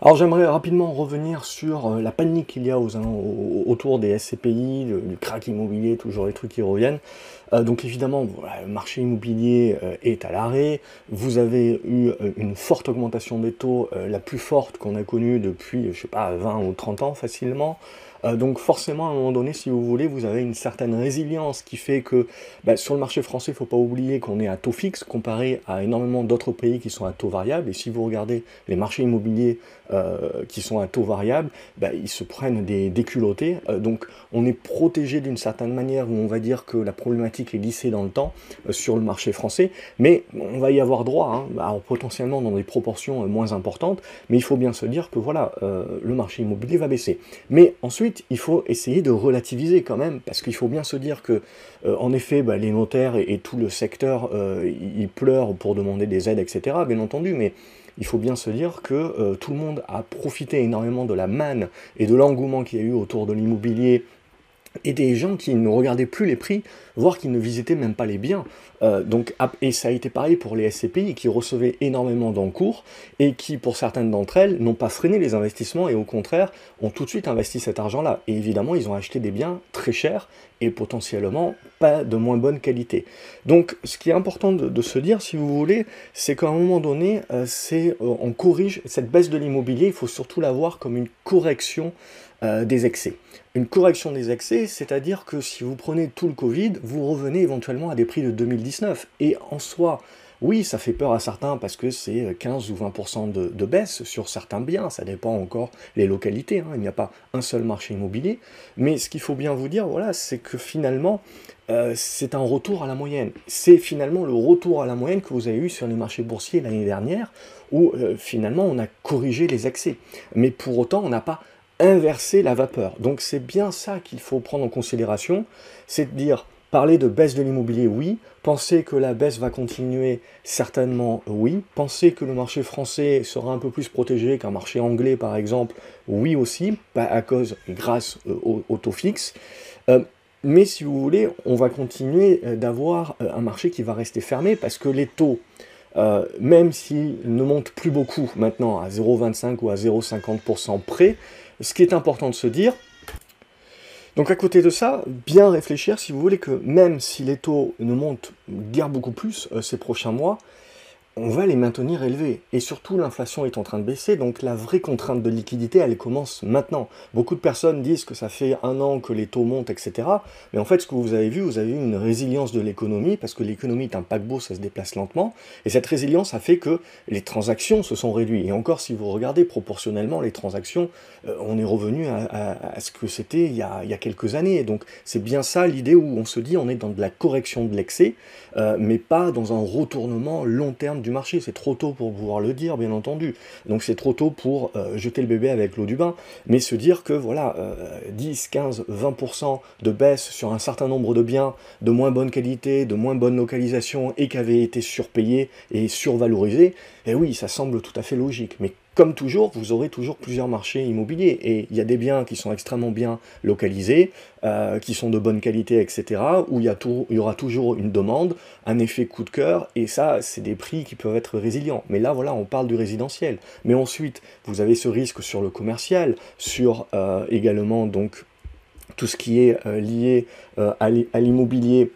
Alors j'aimerais rapidement revenir sur euh, la panique qu'il y a autour des SCPI, du crack immobilier, toujours les trucs qui reviennent. Euh, donc évidemment, le marché immobilier euh, est à l'arrêt. Vous avez eu une forte augmentation des taux, la plus forte qu'on a connue depuis, je sais pas, 20 ou 30 ans facilement. Donc forcément, à un moment donné, si vous voulez, vous avez une certaine résilience qui fait que bah, sur le marché français, il ne faut pas oublier qu'on est à taux fixe comparé à énormément d'autres pays qui sont à taux variable. Et si vous regardez les marchés immobiliers euh, qui sont à taux variable, bah, ils se prennent des déculottés. Euh, donc on est protégé d'une certaine manière où on va dire que la problématique est lissée dans le temps sur le marché français. Mais on va y avoir droit, hein, alors potentiellement dans des proportions moins importantes. Mais il faut bien se dire que voilà, le marché immobilier va baisser. Mais ensuite, il faut essayer de relativiser quand même, parce qu'il faut bien se dire que, euh, en effet, bah, les notaires et, tout le secteur, euh, ils pleurent pour demander des aides, etc., bien entendu, mais il faut bien se dire que euh, tout le monde a profité énormément de la manne et de l'engouement qu'il y a eu autour de l'immobilier et des gens qui ne regardaient plus les prix, voire qui ne visitaient même pas les biens. Euh, donc, et ça a été pareil pour les SCPI qui recevaient énormément d'encours et qui, pour certaines d'entre elles, n'ont pas freiné les investissements et au contraire ont tout de suite investi cet argent-là. Et évidemment, ils ont acheté des biens très chers et potentiellement pas de moins bonne qualité. Donc, ce qui est important de, se dire, si vous voulez, c'est qu'à un moment donné, euh, euh, on corrige cette baisse de l'immobilier, il faut surtout la voir comme une correction euh, des excès. Une correction des excès, c'est-à-dire que si vous prenez tout le Covid, vous revenez éventuellement à des prix de 2019. Et en soi, oui, ça fait peur à certains parce que c'est 15 ou 20% de, baisse sur certains biens, ça dépend encore les localités, hein. il n'y a pas un seul marché immobilier. Mais ce qu'il faut bien vous dire, voilà, c'est que finalement, euh, c'est un retour à la moyenne. C'est finalement le retour à la moyenne que vous avez eu sur les marchés boursiers l'année dernière, où euh, finalement on a corrigé les excès. Mais pour autant, on n'a pas inverser la vapeur. Donc c'est bien ça qu'il faut prendre en considération, c'est de dire, parler de baisse de l'immobilier, oui, penser que la baisse va continuer, certainement, oui, penser que le marché français sera un peu plus protégé qu'un marché anglais, par exemple, oui aussi, à cause, grâce euh, au, taux fixe. Euh, mais si vous voulez, on va continuer euh, d'avoir un marché qui va rester fermé parce que les taux même s'ils ne montent plus beaucoup maintenant à 0,25 ou à 0,50% près, ce qui est important de se dire, donc à côté de ça, bien réfléchir si vous voulez que même si les taux ne montent guère beaucoup plus euh, ces prochains mois, on va les maintenir élevés. Et surtout, l'inflation est en train de baisser, donc la vraie contrainte de liquidité, elle commence maintenant. Beaucoup de personnes disent que ça fait un an que les taux montent, etc. Mais en fait, ce que vous avez vu, vous avez vu une résilience de l'économie, parce que l'économie est un paquebot, ça se déplace lentement. Et cette résilience a fait que les transactions se sont réduites. Et encore, si vous regardez proportionnellement les transactions, euh, on est revenu à, ce que c'était il, y a quelques années. Donc c'est bien ça l'idée où on se dit on est dans de la correction de l'excès, euh, mais pas dans un retournement long terme du marché. C'est trop tôt pour pouvoir le dire, bien entendu. Donc c'est trop tôt pour euh, jeter le bébé avec l'eau du bain, mais se dire que voilà, 10, 15, 20% de baisse sur un certain nombre de biens de moins bonne qualité, de moins bonne localisation et qui avaient été surpayés et survalorisés, eh oui, ça semble tout à fait logique. Mais comme toujours, vous aurez toujours plusieurs marchés immobiliers. Et il y a des biens qui sont extrêmement bien localisés, euh, qui sont de bonne qualité, etc., où il y, il y aura toujours une demande, un effet coup de cœur, et ça, c'est des prix qui peuvent être résilients. Mais là, voilà, on parle du résidentiel. Mais ensuite, vous avez ce risque sur le commercial, sur euh, également donc tout ce qui est euh, lié à l'immobilier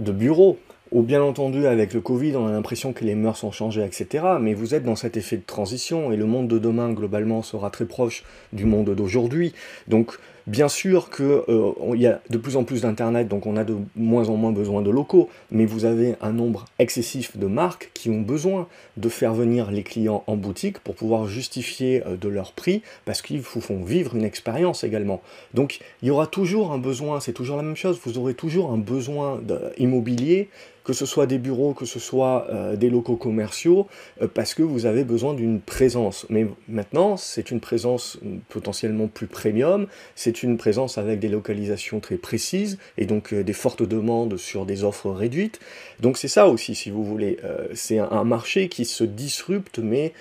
de bureau, ou bien entendu, avec le Covid, on a l'impression que les mœurs ont changé, etc. Mais vous êtes dans cet effet de transition et le monde de demain, globalement, sera très proche du monde d'aujourd'hui. Donc, Bien sûr qu'il euh, y a de plus en plus d'Internet, donc on a de moins en moins besoin de locaux, mais vous avez un nombre excessif de marques qui ont besoin de faire venir les clients en boutique pour pouvoir justifier euh, de leur prix, parce qu'ils vous font vivre une expérience également. Donc il y aura toujours un besoin, c'est toujours la même chose, vous aurez toujours un besoin immobilier que ce soit des bureaux, que ce soit euh, des locaux commerciaux, parce que vous avez besoin d'une présence. Mais maintenant, c'est une présence potentiellement plus premium, une présence avec des localisations très précises, et donc euh, des fortes demandes sur des offres réduites. Donc c'est ça aussi, si vous voulez. c'est un, marché qui se disrupte, mais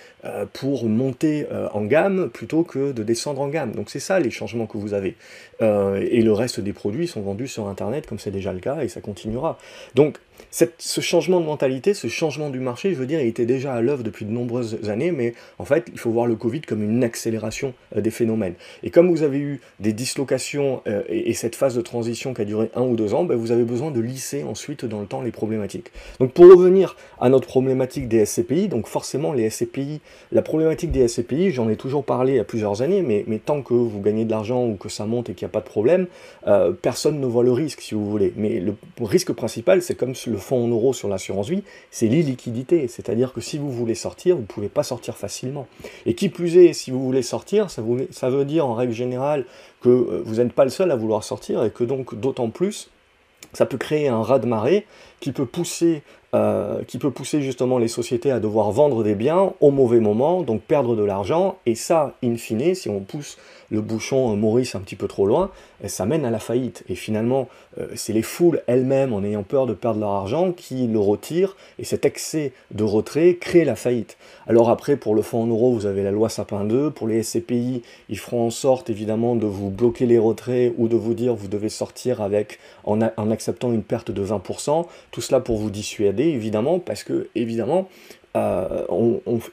pour monter en gamme plutôt que de descendre en gamme. Donc c'est ça les changements que vous avez. et le reste des produits sont vendus sur Internet, comme c'est déjà le cas, et ça continuera. Donc ce changement de mentalité, ce changement du marché, je veux dire, il était déjà à l'œuvre depuis de nombreuses années, mais en fait, il faut voir le Covid comme une accélération euh, des phénomènes. Et comme vous avez eu des dislocations euh, et, cette phase de transition qui a duré un ou deux ans, ben, vous avez besoin de lisser ensuite dans le temps les problématiques. Donc pour revenir à notre problématique des SCPI, donc forcément les SCPI, la problématique des SCPI, j'en ai toujours parlé il y a plusieurs années, mais, tant que vous gagnez de l'argent ou que ça monte et qu'il n'y a pas de problème, euh, personne ne voit le risque si vous voulez. Mais le risque principal, c'est comme le fonds en euros sur l'assurance vie, c'est l'illiquidité. C'est-à-dire que si vous voulez sortir, vous ne pouvez pas sortir facilement. Et qui plus est, si vous voulez sortir, ça, ça veut dire en règle générale que euh, vous n'êtes pas le seul à vouloir sortir et que donc d'autant plus, ça peut créer un raz-de-marée qui peut pousser euh, qui peut pousser justement les sociétés à devoir vendre des biens au mauvais moment, donc perdre de l'argent, et ça, in fine, si on pousse le bouchon euh, Maurice un petit peu trop loin, euh, ça mène à la faillite. Et finalement, c'est les foules elles-mêmes, en ayant peur de perdre leur argent, qui le retirent, et cet excès de retrait crée la faillite. Alors après, pour le fonds en euros, vous avez la loi Sapin 2, pour les SCPI, ils feront en sorte évidemment de vous bloquer les retraits ou de vous dire vous devez sortir avec en, en acceptant une perte de 20%, tout cela pour vous dissuader évidemment, parce que, évidemment, euh,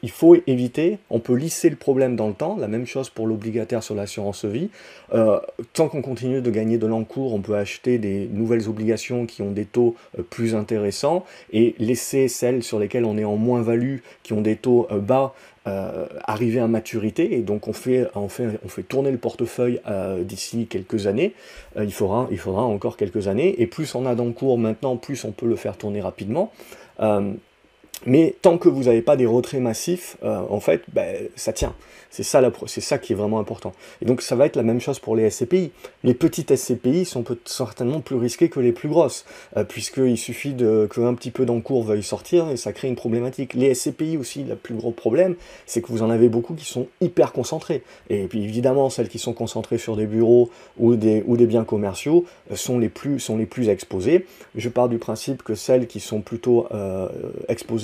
il faut éviter, on peut lisser le problème dans le temps, la même chose pour l'obligataire sur l'assurance vie. Euh, tant qu'on continue de gagner de l'encours, on peut acheter des nouvelles obligations qui ont des taux euh, plus intéressants et laisser celles sur lesquelles on est en moins-value, qui ont des taux bas, arriver à maturité. Et donc on fait, on fait, on fait tourner le portefeuille d'ici quelques années. il, faudra, il faudra encore quelques années. Et plus on a d'encours maintenant, plus on peut le faire tourner rapidement. Mais tant que vous n'avez pas des retraits massifs, euh, en fait, ben, ça tient. C'est ça, ça qui est vraiment important. Et donc ça va être la même chose pour les SCPI. Les petites SCPI sont certainement plus risquées que les plus grosses, euh, puisqu'il suffit qu'un petit peu d'encours veuille sortir et ça crée une problématique. Les SCPI aussi, le plus gros problème, c'est que vous en avez beaucoup qui sont hyper concentrés. Et puis évidemment, celles qui sont concentrées sur des bureaux ou des, ou des biens commerciaux euh, sont, les plus, sont les plus exposées. Je pars du principe que celles qui sont plutôt euh,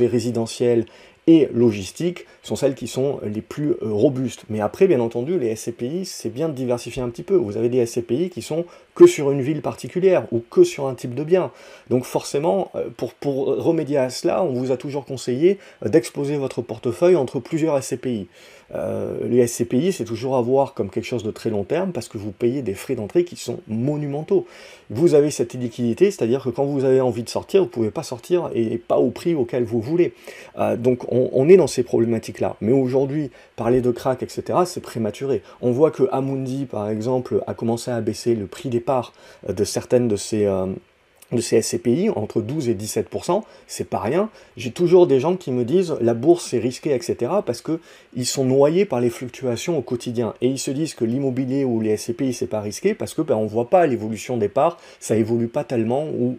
résidentielles et logistique sont celles qui sont les plus euh, robustes. Mais après, bien entendu, les SCPI, c'est bien de diversifier un petit peu. Vous avez des SCPI qui sont que sur une ville particulière ou que sur un type de bien. Donc forcément, euh, pour, pour remédier à cela, on vous a toujours conseillé euh, d'exposer votre portefeuille entre plusieurs SCPI. Euh, les SCPI, c'est toujours à voir comme quelque chose de très long terme parce que vous payez des frais d'entrée qui sont monumentaux. Vous avez cette illiquidité, c'est-à-dire que quand vous avez envie de sortir, vous ne pouvez pas sortir et pas au prix auquel vous voulez. Donc on, est dans ces problématiques-là. Mais aujourd'hui, parler de crack, etc., c'est prématuré. On voit que Amundi, par exemple, a commencé à baisser le prix des de certaines de ces... De ces SCPI, entre 12 et 17%, c'est pas rien. J'ai toujours des gens qui me disent la bourse c'est risqué, etc. parce qu'ils sont noyés par les fluctuations au quotidien. Et ils se disent que l'immobilier ou les SCPI c'est pas risqué parce que ben, on voit pas l'évolution des parts, ça évolue pas tellement ou,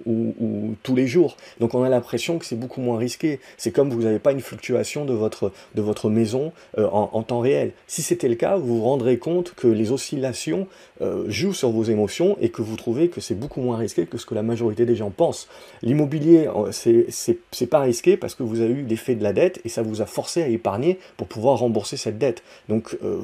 tous les jours. Donc on a l'impression que c'est beaucoup moins risqué. C'est comme vous n'avez pas une fluctuation de votre, de votre maison euh, en, temps réel. Si c'était le cas, vous vous rendrez compte que les oscillations euh, jouent sur vos émotions et que vous trouvez que c'est beaucoup moins risqué que ce que la majorité des gens pensent. L'immobilier, euh, c'est pas risqué parce que vous avez eu l'effet de la dette et ça vous a forcé à épargner pour pouvoir rembourser cette dette. Donc, euh,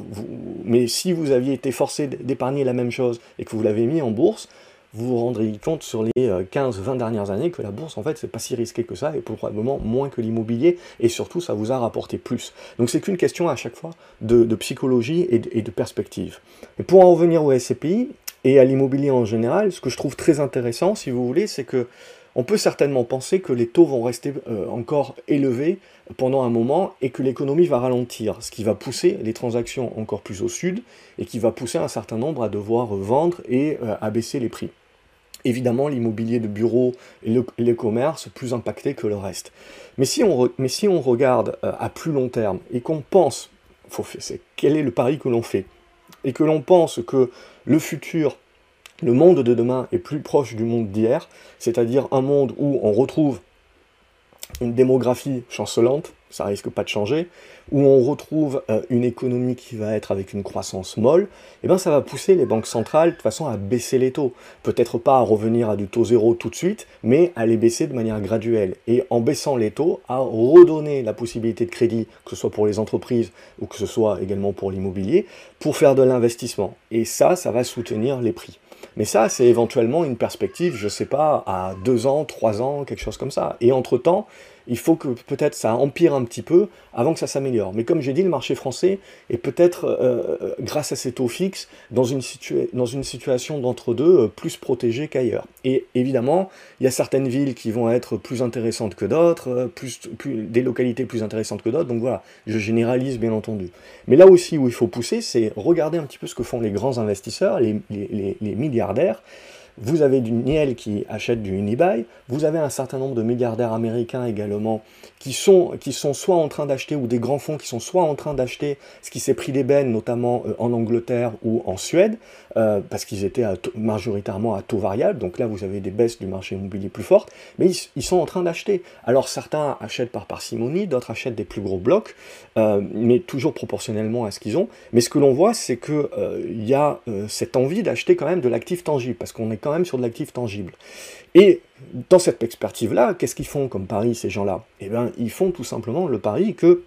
mais si vous aviez été forcé d'épargner la même chose et que vous l'avez mis en bourse, vous vous rendrez compte sur les 15-20 euh, dernières années que la bourse, en fait, c'est pas si risqué que ça, et probablement moins que l'immobilier, et surtout, ça vous a rapporté plus. Donc c'est qu'une question à chaque fois de, psychologie et de, et de, perspective. Et pour en revenir au SCPI, et à l'immobilier en général, ce que je trouve très intéressant, si vous voulez, c'est que on peut certainement penser que les taux vont rester euh, encore élevés pendant un moment et que l'économie va ralentir, ce qui va pousser les transactions encore plus au sud et qui va pousser un certain nombre à devoir vendre et euh, à baisser les prix. Évidemment, l'immobilier de bureau et le, commerce plus impacté que le reste. Mais si on, regarde euh, à plus long terme et qu'on pense, quel est le pari que l'on fait? Et que l'on pense que le futur, le monde de demain est plus proche du monde d'hier, c'est-à-dire un monde où on retrouve une démographie chancelante, ça risque pas de changer, où on retrouve euh, une économie qui va être avec une croissance molle, eh ben ça va pousser les banques centrales de façon à baisser les taux. Peut-être pas à revenir à du taux zéro tout de suite, mais à les baisser de manière graduelle. Et en baissant les taux, à redonner la possibilité de crédit, que ce soit pour les entreprises ou que ce soit également pour l'immobilier, pour faire de l'investissement. Et ça, ça va soutenir les prix. Mais ça, c'est éventuellement une perspective, je sais pas, à deux ans, trois ans, quelque chose comme ça. Et entre-temps, il faut que peut-être ça empire un petit peu avant que ça s'améliore. Mais comme j'ai dit, le marché français est peut-être, euh, euh, grâce à ces taux fixes, dans une, situation d'entre-deux euh, plus protégée qu'ailleurs. Et évidemment, il y a certaines villes qui vont être plus intéressantes que d'autres, plus, des localités plus intéressantes que d'autres. Donc voilà, je généralise bien entendu. Mais là aussi où il faut pousser, c'est regarder un petit peu ce que font les grands investisseurs, les milliardaires vous avez du Niel qui achète du Unibuy, vous avez un certain nombre de milliardaires américains également qui sont, qui sont soit en train d'acheter, ou des grands fonds qui sont soit en train d'acheter ce qui s'est pris d'ébène, notamment euh, en Angleterre ou en Suède, euh, parce qu'ils étaient majoritairement à taux variable, donc là vous avez des baisses du marché immobilier plus fortes, mais ils, sont en train d'acheter. Alors certains achètent par parcimonie, d'autres achètent des plus gros blocs, euh, mais toujours proportionnellement à ce qu'ils ont. Mais ce que l'on voit, c'est qu'il y a cette envie d'acheter quand même de l'actif tangible, parce qu'on est quand même sur de l'actif tangible. Et dans cette perspective-là, qu'est-ce qu'ils font comme pari, ces gens-là? Eh bien, ils font tout simplement le pari que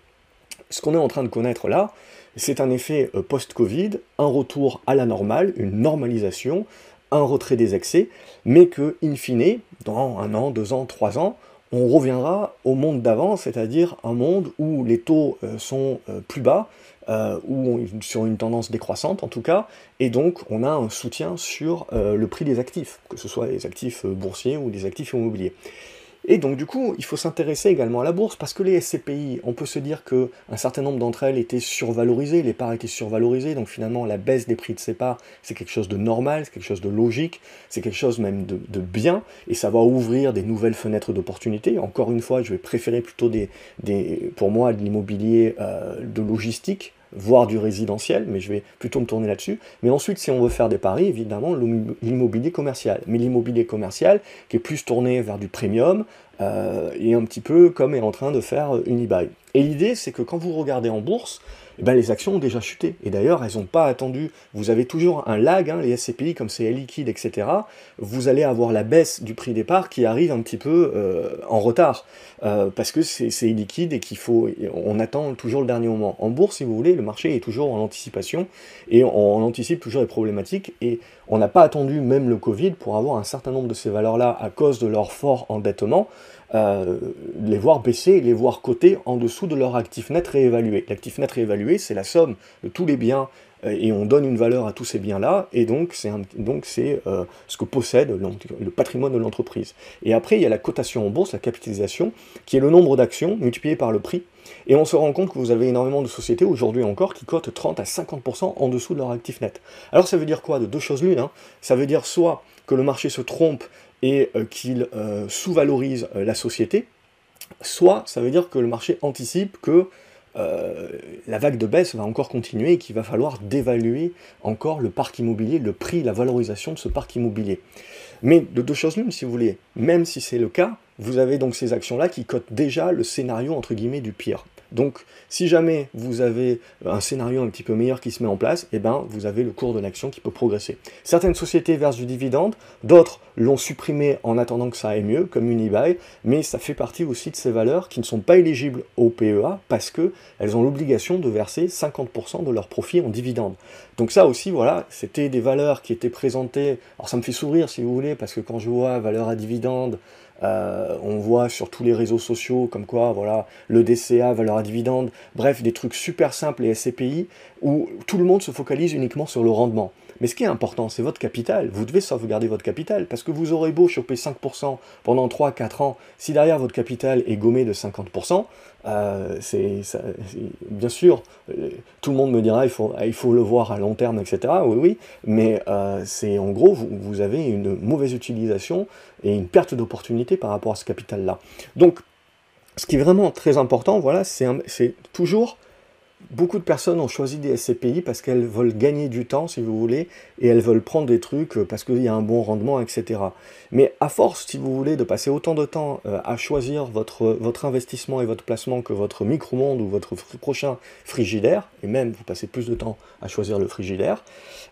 ce qu'on est en train de connaître là, c'est un effet euh, post-Covid, un retour à la normale, une normalisation, un retrait des excès, mais que, in fine, dans un an, deux ans, trois ans, on reviendra au monde d'avant, c'est-à-dire un monde où les taux euh, sont euh, plus bas, euh, ou sur une tendance décroissante en tout cas, et donc on a un soutien sur le prix des actifs, que ce soit les actifs boursiers ou des actifs immobiliers. Et donc du coup, il faut s'intéresser également à la bourse, parce que les SCPI, on peut se dire que un certain nombre d'entre elles étaient survalorisées, les parts étaient survalorisées, donc finalement la baisse des prix de ces parts, c'est quelque chose de normal, c'est quelque chose de logique, c'est quelque chose même de, bien, et ça va ouvrir des nouvelles fenêtres d'opportunités. Encore une fois, je vais préférer plutôt des, pour moi de l'immobilier euh, de logistique, voire du résidentiel, mais je vais plutôt me tourner là-dessus. Mais ensuite, si on veut faire des paris, évidemment, l'immobilier commercial. Mais l'immobilier commercial qui est plus tourné vers du premium, euh, et un petit peu comme est en train de faire Unibail. Et l'idée, c'est que quand vous regardez en bourse, eh ben, les actions ont déjà chuté. Et d'ailleurs, elles n'ont pas attendu. Vous avez toujours un lag, hein, les SCPI comme c'est liquide, etc. Vous allez avoir la baisse du prix des parts qui arrive un petit peu euh, en retard. Euh, parce que c'est liquide et qu'il faut. On attend toujours le dernier moment. En bourse, si vous voulez, le marché est toujours en anticipation et on, anticipe toujours les problématiques. Et on n'a pas attendu même le Covid pour avoir un certain nombre de ces valeurs-là à cause de leur fort endettement. Euh, les voir baisser, les voir coter en dessous de leur actif net réévalué. L'actif net réévalué, c'est la somme de tous les biens et on donne une valeur à tous ces biens-là, et donc c'est euh, ce que possède le patrimoine de l'entreprise. Et après, il y a la cotation en bourse, la capitalisation, qui est le nombre d'actions multiplié par le prix. Et on se rend compte que vous avez énormément de sociétés aujourd'hui encore qui cotent 30 à 50% en dessous de leur actif net. Alors ça veut dire quoi? De deux choses l'une. Hein. Ça veut dire soit que le marché se trompe et euh, qu'il euh, sous-valorise euh, la société, soit ça veut dire que le marché anticipe que la vague de baisse va encore continuer et qu'il va falloir dévaluer encore le parc immobilier, le prix, la valorisation de ce parc immobilier. Mais de deux choses l'une, si vous voulez, même si c'est le cas, vous avez donc ces actions-là qui cotent déjà le scénario entre guillemets du pire. Donc, si jamais vous avez un scénario un petit peu meilleur qui se met en place, eh ben, vous avez le cours de l'action qui peut progresser. Certaines sociétés versent du dividende, d'autres l'ont supprimé en attendant que ça aille mieux, comme Unibail, mais ça fait partie aussi de ces valeurs qui ne sont pas éligibles au PEA parce qu'elles ont l'obligation de verser 50% de leur profit en dividende. Donc ça aussi, voilà, c'était des valeurs qui étaient présentées. Alors ça me fait sourire si vous voulez, parce que quand je vois valeur à dividende, euh, on voit sur tous les réseaux sociaux comme quoi, voilà, le DCA, valeur à dividende, bref, des trucs super simples et SCPI où tout le monde se focalise uniquement sur le rendement. Mais ce qui est important, c'est votre capital. Vous devez sauvegarder votre capital parce que vous aurez beau choper 5% pendant 3-4 ans, si derrière votre capital est gommé de 50%, euh, c'est, bien sûr, euh, tout le monde me dira il faut, il faut le voir à long terme, etc. Oui, oui, mais euh, c'est en gros, vous, vous, avez une mauvaise utilisation et une perte d'opportunité par rapport à ce capital-là. Donc, ce qui est vraiment très important, voilà, c'est toujours beaucoup de personnes ont choisi des SCPI parce qu'elles veulent gagner du temps, si vous voulez, et elles veulent prendre des trucs euh, parce qu'il y a un bon rendement, etc. Mais à force, si vous voulez, de passer autant de temps euh, à choisir votre, votre investissement et votre placement que votre micro-monde ou votre prochain frigidaire, et même vous passez plus de temps à choisir le frigidaire,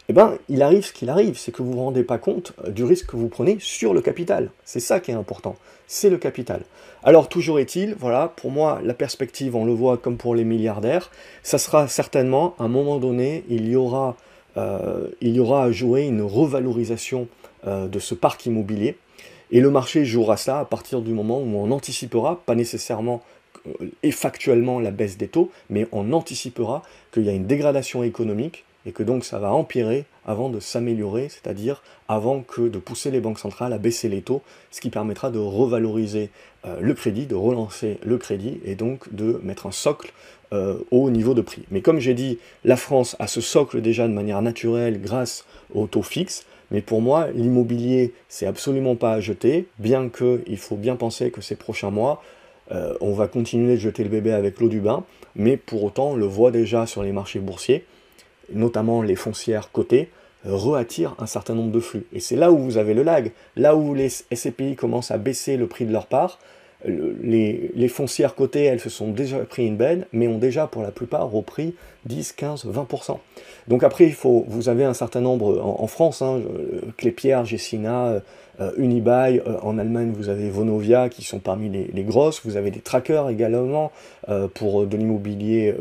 eh ben, il arrive ce qu'il arrive, c'est que vous ne vous rendez pas compte euh, du risque que vous prenez sur le capital. C'est ça qui est important, c'est le capital. Alors toujours est-il, voilà, pour moi, la perspective, on le voit comme pour les milliardaires, ça sera certainement, à un moment donné, il y aura il y aura à jouer une revalorisation de ce parc immobilier. Et le marché jouera ça à partir du moment où on anticipera, pas nécessairement et factuellement la baisse des taux, mais on anticipera qu'il y a une dégradation économique et que donc ça va empirer avant de s'améliorer, c'est-à-dire avant que de pousser les banques centrales à baisser les taux, ce qui permettra de revaloriser euh, le crédit, de relancer le crédit et donc de mettre un socle euh, au niveau de prix. Mais comme j'ai dit, la France a ce socle déjà de manière naturelle grâce au taux fixe, mais pour moi, l'immobilier, c'est absolument pas à jeter, bien qu'il faut bien penser que ces prochains mois, euh, on va continuer de jeter le bébé avec l'eau du bain, mais pour autant, on le voit déjà sur les marchés boursiers, notamment les foncières cotées, euh, reattirent un certain nombre de flux. Et c'est là où vous avez le lag, là où les SCPI commencent à baisser le prix de leur part, les, foncières cotées, elles se sont déjà pris une benne, mais ont déjà pour la plupart repris 10, 15, 20%. Donc après, il faut, vous avez un certain nombre en, France, hein, Clépierre, Gessina, euh, Unibail, euh, en Allemagne vous avez Vonovia qui sont parmi les, grosses, vous avez des trackers également euh, pour de l'immobilier,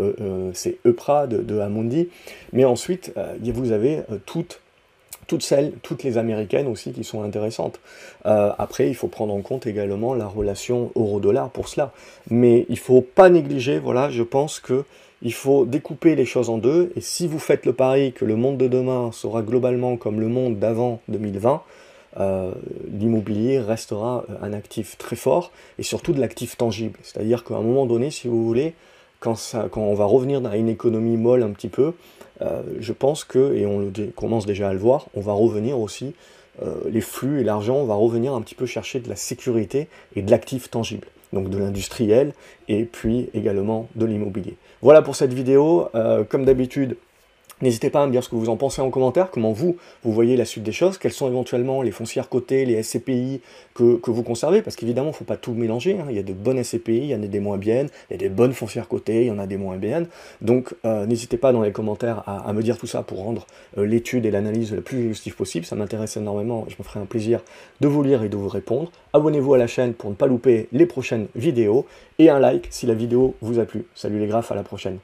c'est EPRA de, de, Amundi, mais ensuite vous avez toutes toutes celles, toutes les américaines aussi qui sont intéressantes. après, il faut prendre en compte également la relation euro-dollar pour cela. Mais il ne faut pas négliger, voilà, je pense que il faut découper les choses en deux. Et si vous faites le pari que le monde de demain sera globalement comme le monde d'avant 2020, euh, l'immobilier restera euh, un actif très fort et surtout de l'actif tangible. C'est-à-dire qu'à un moment donné, si vous voulez, quand, ça, quand on va revenir à une économie molle un petit peu, euh, je pense que, et on commence déjà à le voir, on va revenir aussi, les flux et l'argent, on va revenir un petit peu chercher de la sécurité et de l'actif tangible donc de l'industriel, et puis également de l'immobilier. Voilà pour cette vidéo, comme d'habitude, N'hésitez pas à me dire ce que vous en pensez en commentaire, comment vous, vous voyez la suite des choses, quelles sont éventuellement les foncières cotées, les SCPI que, vous conservez, parce qu'évidemment, il ne faut pas tout mélanger, hein. il y a de bonnes SCPI, il y en a des moins bien, il y a des bonnes foncières cotées, il y en a des moins bien, donc euh, n'hésitez pas dans les commentaires à, me dire tout ça pour rendre euh, l'étude et l'analyse le plus exhaustive possible, ça m'intéresse énormément, je me ferai un plaisir de vous lire et de vous répondre. Abonnez-vous à la chaîne pour ne pas louper les prochaines vidéos, et un like si la vidéo vous a plu. Salut les graphes, à la prochaine.